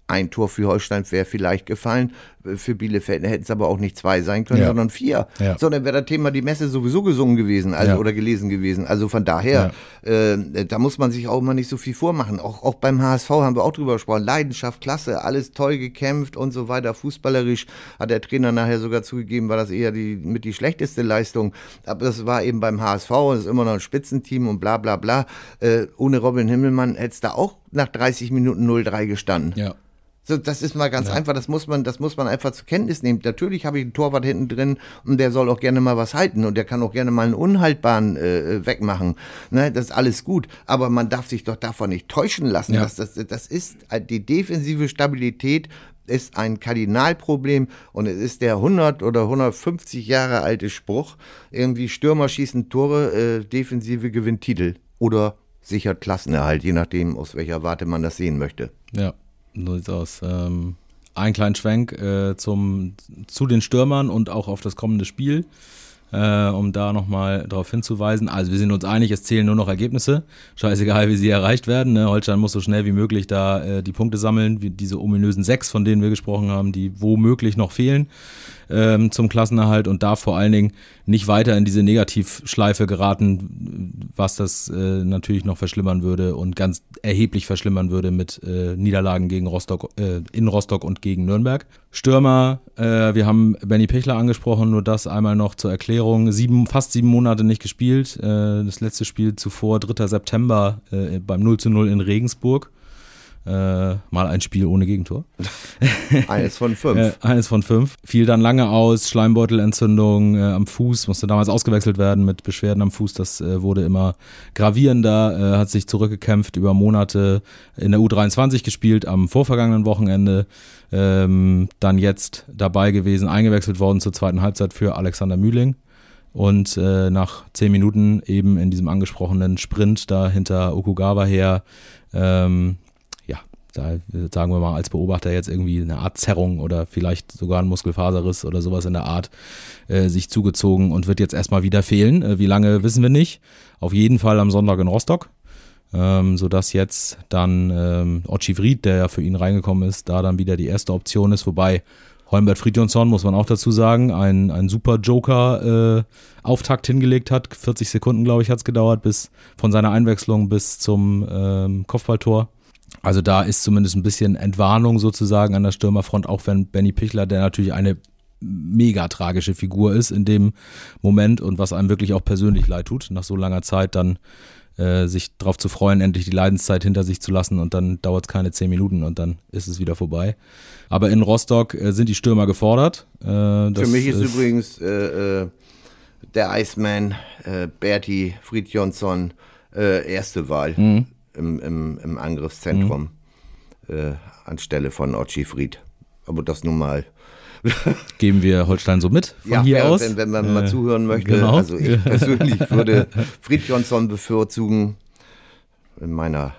ein Tor für Holstein wäre vielleicht gefallen. Für Bielefeld hätten es aber auch nicht zwei sein können, ja. sondern vier. Ja. Sondern wäre das Thema die Messe sowieso gesungen gewesen also, ja. oder gelesen gewesen. Also von daher, äh, da muss man sich auch immer nicht so viel vormachen. Auch, auch beim HSV haben wir auch drüber gesprochen. Leidenschaft, klasse, alles toll gekämpft und so weiter. Fußballerisch hat der Trainer nachher sogar zugegeben, war das eher die, mit die schlechteste Leistung. Aber das war eben beim HSV, das ist immer noch ein Spitzenteam und bla bla bla. Äh, ohne Robin Himmelmann hätte es da auch nach 30 Minuten 0-3 gestanden. Ja. So, das ist mal ganz ja. einfach, das muss man, das muss man einfach zur Kenntnis nehmen. Natürlich habe ich einen Torwart hinten drin und der soll auch gerne mal was halten und der kann auch gerne mal einen Unhaltbaren äh, wegmachen. Ne, das ist alles gut. Aber man darf sich doch davon nicht täuschen lassen. Ja. Das, das, das ist die defensive Stabilität ist ein Kardinalproblem und es ist der 100 oder 150 Jahre alte Spruch, irgendwie Stürmer schießen Tore, äh, Defensive gewinnt Titel oder sichert Klassenerhalt, je nachdem, aus welcher Warte man das sehen möchte. Ja. So sieht's aus. Ähm, ein kleinen Schwenk äh, zum, zu den Stürmern und auch auf das kommende Spiel, äh, um da nochmal darauf hinzuweisen. Also wir sind uns einig, es zählen nur noch Ergebnisse. Scheißegal, wie sie erreicht werden. Ne? Holstein muss so schnell wie möglich da äh, die Punkte sammeln, wie diese ominösen sechs, von denen wir gesprochen haben, die womöglich noch fehlen ähm, zum Klassenerhalt und darf vor allen Dingen nicht weiter in diese Negativschleife geraten, was das äh, natürlich noch verschlimmern würde und ganz erheblich verschlimmern würde mit äh, Niederlagen gegen Rostock, äh, in Rostock und gegen Nürnberg. Stürmer, äh, wir haben Benny Pichler angesprochen, nur das einmal noch zur Erklärung. Sieben, fast sieben Monate nicht gespielt. Äh, das letzte Spiel zuvor, 3. September, äh, beim 0 zu 0 in Regensburg. Äh, mal ein Spiel ohne Gegentor. [LAUGHS] eines von fünf. [LAUGHS] Äh, eines von fünf. Fiel dann lange aus, Schleimbeutelentzündung äh, am Fuß, musste damals ausgewechselt werden mit Beschwerden am Fuß. Das wurde immer gravierender, hat sich zurückgekämpft über Monate in der U23 gespielt am vorvergangenen Wochenende. Ähm, dann jetzt dabei gewesen, eingewechselt worden zur zweiten Halbzeit für Alexander Mühling. Und äh, nach zehn Minuten eben in diesem angesprochenen Sprint da hinter Okugawa her ähm, da sagen wir mal als Beobachter jetzt irgendwie eine Art Zerrung oder vielleicht sogar ein Muskelfaserriss oder sowas in der Art äh, sich zugezogen und wird jetzt erstmal wieder fehlen. Äh, wie lange wissen wir nicht. Auf jeden Fall am Sonntag in Rostock. Ähm, sodass jetzt dann ähm, Ochi Fried, der ja für ihn reingekommen ist, da dann wieder die erste Option ist, wobei Holmbert Friedjonsson, muss man auch dazu sagen, ein, ein super Joker-Auftakt äh, hingelegt hat. 40 Sekunden, glaube ich, hat es gedauert, bis von seiner Einwechslung bis zum ähm, Kopfballtor. Also da ist zumindest ein bisschen Entwarnung sozusagen an der Stürmerfront, auch wenn Benny Pichler, der natürlich eine mega tragische Figur ist in dem Moment und was einem wirklich auch persönlich leid tut, nach so langer Zeit dann äh, sich darauf zu freuen, endlich die Leidenszeit hinter sich zu lassen und dann dauert es keine zehn Minuten und dann ist es wieder vorbei. Aber in Rostock äh, sind die Stürmer gefordert. Äh, Für mich ist, ist übrigens äh, äh, der Iceman äh, Berti Fridjonsson erste Wahl. Mhm im, im, im Angriffszentrum mhm. äh, anstelle von Ochi Fried. Aber das nun mal. [LAUGHS] Geben wir Holstein so mit von ja, hier ja, aus? Wenn, wenn man äh, mal zuhören möchte. Genau. Also ich [LAUGHS] persönlich würde Fried Jonsson bevorzugen in meiner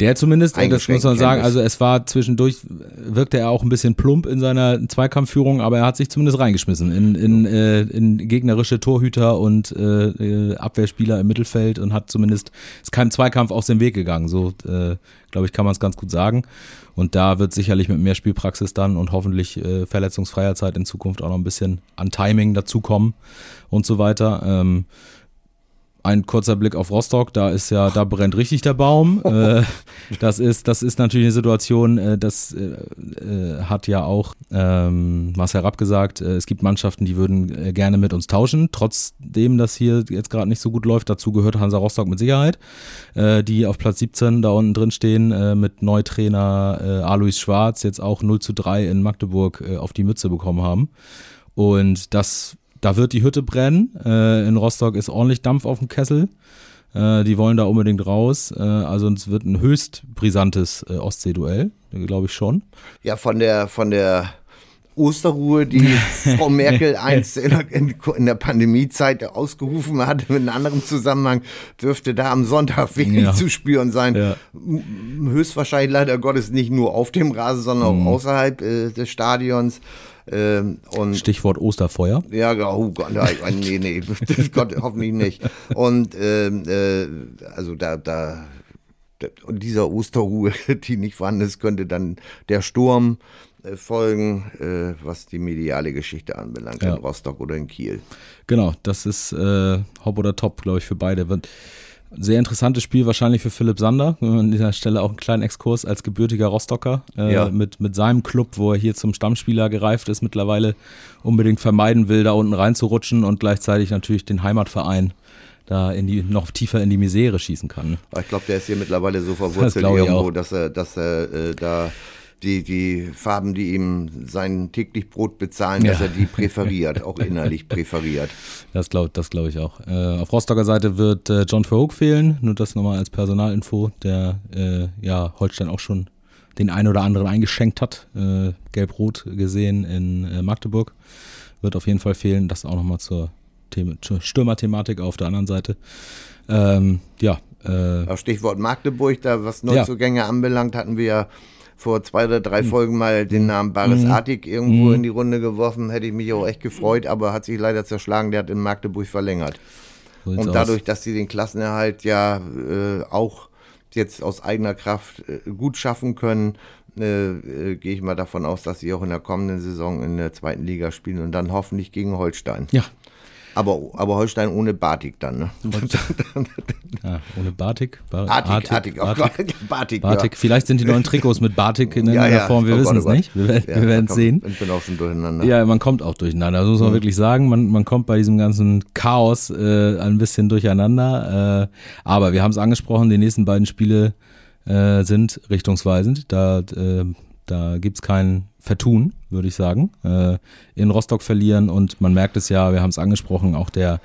der zumindest, das muss man sagen, also es war zwischendurch, wirkte er auch ein bisschen plump in seiner Zweikampfführung, aber er hat sich zumindest reingeschmissen in, in, äh, in gegnerische Torhüter und äh, äh, Abwehrspieler im Mittelfeld und hat zumindest, ist keinem Zweikampf aus dem Weg gegangen. So, äh, glaube ich, kann man es ganz gut sagen. Und da wird sicherlich mit mehr Spielpraxis dann und hoffentlich äh, verletzungsfreier Zeit in Zukunft auch noch ein bisschen an Timing dazukommen und so weiter. Ähm, ein kurzer Blick auf Rostock, da ist ja, da brennt richtig der Baum. [LAUGHS] äh, das ist, das ist natürlich eine Situation, äh, das äh, äh hat ja auch ähm, Marcel Rapp gesagt, äh, es gibt Mannschaften, die würden äh, gerne mit uns tauschen, trotzdem das hier jetzt gerade nicht so gut läuft. Dazu gehört Hansa Rostock mit Sicherheit, die auf Platz 17 da unten drin stehen, mit Neutrainer Alois Schwarz jetzt auch 0 zu 3 in Magdeburg auf die Mütze bekommen haben. Und das da wird die Hütte brennen. Äh, in Rostock ist ordentlich Dampf auf dem Kessel. Äh, die wollen da unbedingt raus. Äh, also es wird ein höchst brisantes äh, Ostsee-Duell, glaube ich schon. Ja, von der, von der Osterruhe, die [LAUGHS] Frau Merkel einst in, der Pandemiezeit ausgerufen hat, in einem anderen Zusammenhang, dürfte da am Sonntag wenig ja. zu spüren sein. Ja. Höchstwahrscheinlich leider Gottes nicht nur auf dem Rasen, sondern auch mhm. außerhalb äh, des Stadions. Ähm, und Stichwort Osterfeuer. Ja, oh Gott, nein, nee, nee, [LAUGHS] Gott, hoffentlich nicht. Und ähm, äh, also da, da, und dieser Osterruhe, [LAUGHS] die nicht vorhanden ist, könnte dann der Sturm folgen, äh, was die mediale Geschichte anbelangt, ja. in Rostock oder in Kiel. Genau, das ist äh, Hop oder Top, glaube ich, für beide. Sehr interessantes Spiel wahrscheinlich für Philipp Sander. An dieser Stelle auch einen kleinen Exkurs als gebürtiger Rostocker äh, ja. mit, mit seinem Club, wo er hier zum Stammspieler gereift ist, mittlerweile unbedingt vermeiden will, da unten reinzurutschen und gleichzeitig natürlich den Heimatverein da in die, noch tiefer in die Misere schießen kann. Ich glaube, der ist hier mittlerweile so verwurzelt das irgendwo, dass er, dass er äh, da die, die Farben, die ihm sein täglich Brot bezahlen, ja. dass er die präferiert, auch innerlich präferiert. [LAUGHS] Das glaube das glaub ich auch. Äh, auf Rostocker Seite wird äh, John Verhoek fehlen, nur das nochmal als Personalinfo, der äh, ja Holstein auch schon den einen oder anderen eingeschenkt hat, äh, gelb-rot gesehen in äh, Magdeburg. Wird auf jeden Fall fehlen, das auch nochmal zur, zur Stürmerthematik auf der anderen Seite. Ähm, ja. Äh, Stichwort Magdeburg, da was Neuzugänge ja. anbelangt, hatten wir ja vor zwei oder drei hm. Folgen mal den Namen Baris mhm. Artik irgendwo mhm. in die Runde geworfen. Hätte ich mich auch echt gefreut, aber hat sich leider zerschlagen. Der hat in Magdeburg verlängert. So und dadurch, aus. dass sie den Klassenerhalt ja äh, auch jetzt aus eigener Kraft äh, gut schaffen können, äh, äh, gehe ich mal davon aus, dass sie auch in der kommenden Saison in der zweiten Liga spielen und dann hoffentlich gegen Holstein. Ja, aber, aber Holstein ohne Batik dann, ne? ja, [LAUGHS] ohne Batik? Ba Artik, Artik, Artik, Batik, Batik, Batik. [LAUGHS] Ja. Vielleicht sind die neuen Trikots mit Batik in [LAUGHS] ja, ja. Form, wir oh wissen es oh nicht. Wir, wir werden es sehen. Ich bin auch schon durcheinander. Ja, man kommt auch durcheinander, das muss man mhm. wirklich sagen. Man, man kommt bei diesem ganzen Chaos äh, ein bisschen durcheinander. Äh, aber wir haben es angesprochen, die nächsten beiden Spiele äh, sind richtungsweisend. Da, äh, da gibt es kein Vertun, würde ich sagen. Äh, in Rostock verlieren und man merkt es ja, wir haben es angesprochen, auch der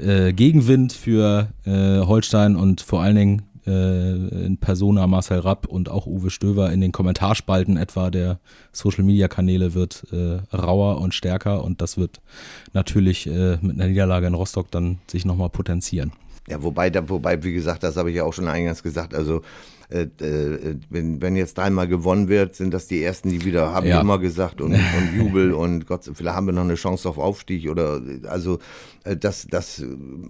äh, Gegenwind für äh, Holstein und vor allen Dingen äh, in Persona Marcel Rapp und auch Uwe Stöver in den Kommentarspalten etwa der Social Media Kanäle wird äh, rauer und stärker und das wird natürlich äh, mit einer Niederlage in Rostock dann sich nochmal potenzieren. Ja, wobei, wobei, wie gesagt, das habe ich ja auch schon eingangs gesagt, also äh, äh, wenn, wenn jetzt dreimal gewonnen wird, sind das die ersten, die wieder, haben ja. immer gesagt, und, [LAUGHS] und Jubel und Gott, vielleicht haben wir noch eine Chance auf Aufstieg oder also äh, das, das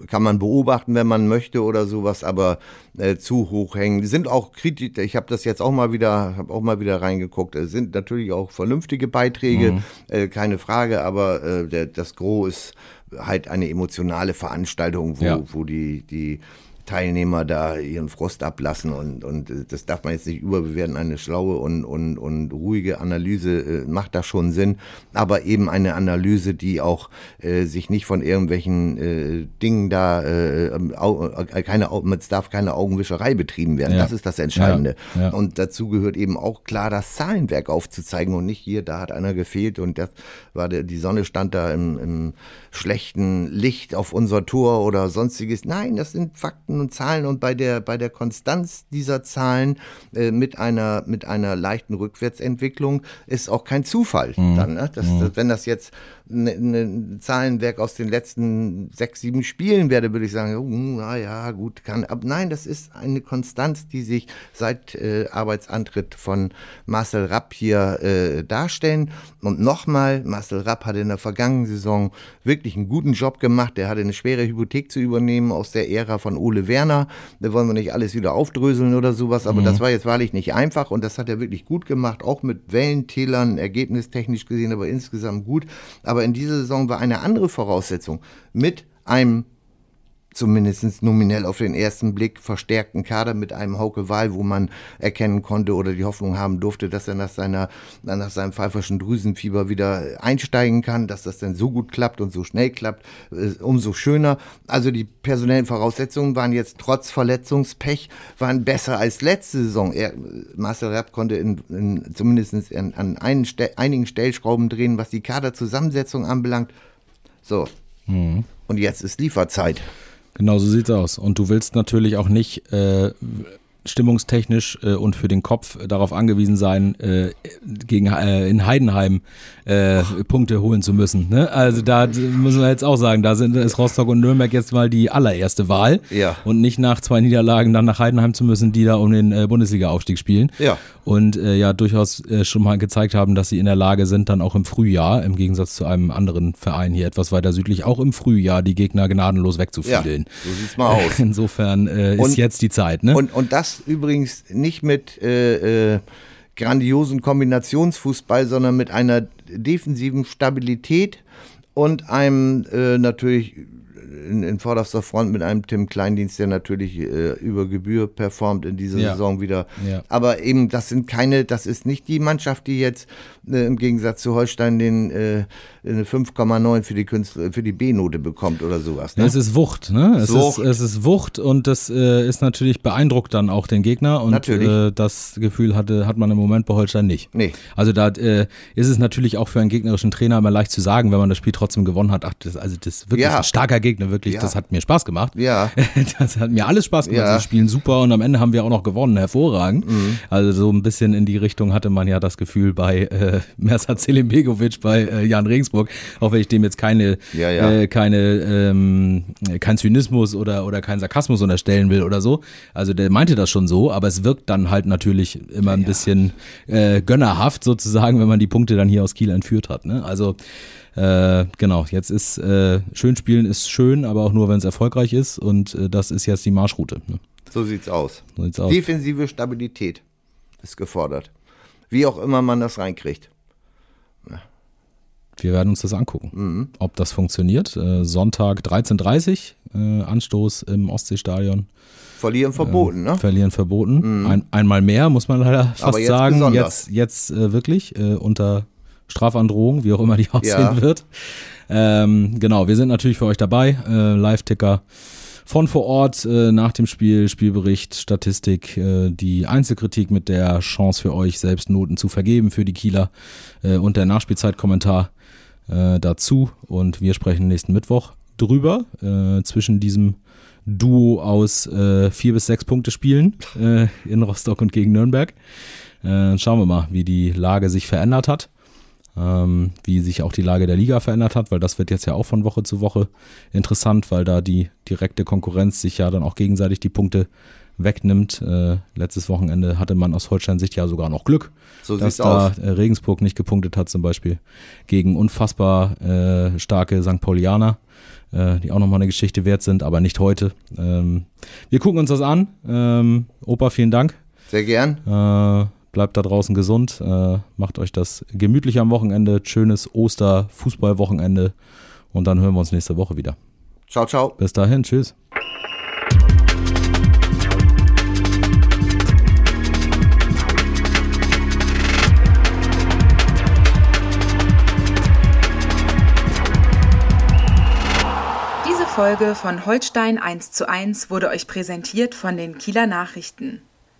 kann man beobachten, wenn man möchte oder sowas, aber äh, zu hoch hängen. Sind auch kritisch, ich habe das jetzt auch mal wieder, habe auch mal wieder reingeguckt, es sind natürlich auch vernünftige Beiträge, mhm. äh, keine Frage, aber äh, der, das Gros ist halt eine emotionale Veranstaltung, wo, ja. wo die, die Teilnehmer da ihren Frust ablassen und, und das darf man jetzt nicht überbewerten. Eine schlaue und, und, und ruhige Analyse äh, macht da schon Sinn, aber eben eine Analyse, die auch äh, sich nicht von irgendwelchen äh, Dingen da, äh, äh keine, es darf keine Augenwischerei betrieben werden. Ja. Das ist das Entscheidende. Ja. Ja. Und dazu gehört eben auch klar das Zahlenwerk aufzuzeigen und nicht hier, da hat einer gefehlt und das war der, die Sonne stand da im, im schlechten Licht auf unser Tor oder sonstiges. Nein, das sind Fakten und Zahlen und bei der, bei der Konstanz dieser Zahlen äh, mit, einer, mit einer leichten Rückwärtsentwicklung ist auch kein Zufall. Mhm. Dann, ne? das, mhm. das, wenn das jetzt ein ne, ne Zahlenwerk aus den letzten sechs, sieben Spielen wäre, würde ich sagen, oh, na ja, gut, kann. Aber nein, das ist eine Konstanz, die sich seit äh, Arbeitsantritt von Marcel Rapp hier äh, darstellen. Und nochmal, Marcel Rapp hat in der vergangenen Saison wirklich einen guten Job gemacht. Er hatte eine schwere Hypothek zu übernehmen aus der Ära von Ole Werner. Da wollen wir nicht alles wieder aufdröseln oder sowas, aber mhm. das war jetzt wahrlich nicht einfach und das hat er wirklich gut gemacht, auch mit Wellentälern, ergebnistechnisch gesehen, aber insgesamt gut. Aber in dieser Saison war eine andere Voraussetzung. Mit einem zumindest nominell auf den ersten Blick verstärkten Kader mit einem Hauke Wahl, wo man erkennen konnte oder die Hoffnung haben durfte, dass er nach, seiner, nach seinem pfeiferschen Drüsenfieber wieder einsteigen kann, dass das dann so gut klappt und so schnell klappt, äh, umso schöner. Also die personellen Voraussetzungen waren jetzt trotz Verletzungspech, waren besser als letzte Saison. Er, Marcel Rapp konnte in, in, zumindest in, an einen, einigen Stellschrauben drehen, was die Kaderzusammensetzung anbelangt. So. Mhm. Und jetzt ist Lieferzeit. Genau so sieht's aus. Und du willst natürlich auch nicht äh, stimmungstechnisch äh, und für den Kopf darauf angewiesen sein, äh, gegen äh, in Heidenheim äh, Punkte holen zu müssen. Ne? Also da müssen wir jetzt auch sagen, da sind ist Rostock und Nürnberg jetzt mal die allererste Wahl ja. und nicht nach zwei Niederlagen dann nach Heidenheim zu müssen, die da um den äh, Bundesliga-Aufstieg spielen. Ja. Und äh, ja durchaus äh, schon mal gezeigt haben, dass sie in der Lage sind, dann auch im Frühjahr, im Gegensatz zu einem anderen Verein hier etwas weiter südlich, auch im Frühjahr die Gegner gnadenlos wegzufiedeln. Ja, so sieht's mal aus. [LAUGHS] Insofern äh, ist jetzt die Zeit. Ne? Und, und das übrigens nicht mit äh, äh, grandiosen Kombinationsfußball, sondern mit einer defensiven Stabilität und einem äh, natürlich in, in vorderster Front mit einem Tim Kleindienst, der natürlich äh, über Gebühr performt in dieser ja. Saison wieder. Ja. Aber eben, das sind keine, das ist nicht die Mannschaft, die jetzt äh, im Gegensatz zu Holstein den äh, eine 5,9 für die Künstler, für die B-Note bekommt oder sowas. Ne? Es ist Wucht, ne? Es, Wucht. Ist, es ist Wucht und das äh, ist natürlich beeindruckt dann auch den Gegner und natürlich. Äh, das Gefühl hatte, hat man im Moment bei Holstein nicht. Nee. Also da äh, ist es natürlich auch für einen gegnerischen Trainer immer leicht zu sagen, wenn man das Spiel trotzdem gewonnen hat, ach, das, also das ist wirklich ja. ein starker Gegner, wirklich, ja. das hat mir Spaß gemacht. Ja. [LAUGHS] Das hat mir alles Spaß gemacht, ja. sie spielen super und am Ende haben wir auch noch gewonnen, hervorragend. Mhm. Also so ein bisschen in die Richtung hatte man ja das Gefühl bei äh, [LAUGHS] Mersat Selimbegovic, bei äh, Jan Regensburg, auch wenn ich dem jetzt keine, ja. Äh, keine, ähm, kein Zynismus oder, oder kein Sarkasmus unterstellen will oder so. Also der meinte das schon so, aber es wirkt dann halt natürlich immer ein bisschen äh, gönnerhaft sozusagen, wenn man die Punkte dann hier aus Kiel entführt hat. Ne? Also äh, genau, jetzt ist äh, schön spielen ist schön, aber auch nur, wenn es erfolgreich ist und äh, das ist jetzt die Marschroute. Ne? So sieht's aus. So sieht's aus. Defensive Stabilität ist gefordert. Wie auch immer man das reinkriegt. Wir werden uns das angucken, mhm. ob das funktioniert. Äh, Sonntag 13.30 Uhr, äh, Anstoß im Ostseestadion. Verlieren verboten, ne? Verlieren verboten. Mhm. Ein, einmal mehr, muss man leider fast jetzt sagen. Besonders. Jetzt, jetzt äh, wirklich unter Strafandrohung, wie auch immer die [LAUGHS] aussehen ja. wird. Ähm, genau, wir sind natürlich für euch dabei. Äh, Live-Ticker von vor Ort äh, nach dem Spiel, Spielbericht, Statistik, äh, die Einzelkritik mit der Chance für euch selbst Noten zu vergeben für die Kieler äh, und der Nachspielzeitkommentar äh, dazu. Und wir sprechen nächsten Mittwoch drüber äh, zwischen diesem Duo aus äh, vier bis sechs Punkte Spielen äh, in Rostock und gegen Nürnberg. Äh, schauen wir mal, wie die Lage sich verändert hat ähm, wie sich auch die Lage der Liga verändert hat, weil das wird jetzt ja auch von Woche zu Woche interessant, weil da die direkte Konkurrenz sich ja dann auch gegenseitig die Punkte wegnimmt. Äh, letztes Wochenende hatte man aus Holstein-Sicht ja sogar noch Glück, so dass da aus. Äh, Regensburg nicht gepunktet hat, zum Beispiel gegen unfassbar äh, starke St. Paulianer, äh, die auch nochmal eine Geschichte wert sind, aber nicht heute. Ähm, wir gucken uns das an. Ähm, Opa, vielen Dank. Sehr gern. Bleibt da draußen gesund, äh, macht euch das gemütlich am Wochenende, schönes Oster-Fußballwochenende und dann hören wir uns nächste Woche wieder. Ciao, ciao. Bis dahin, tschüss. Diese Folge von Holstein 1 zu 1 wurde euch präsentiert von den Kieler Nachrichten.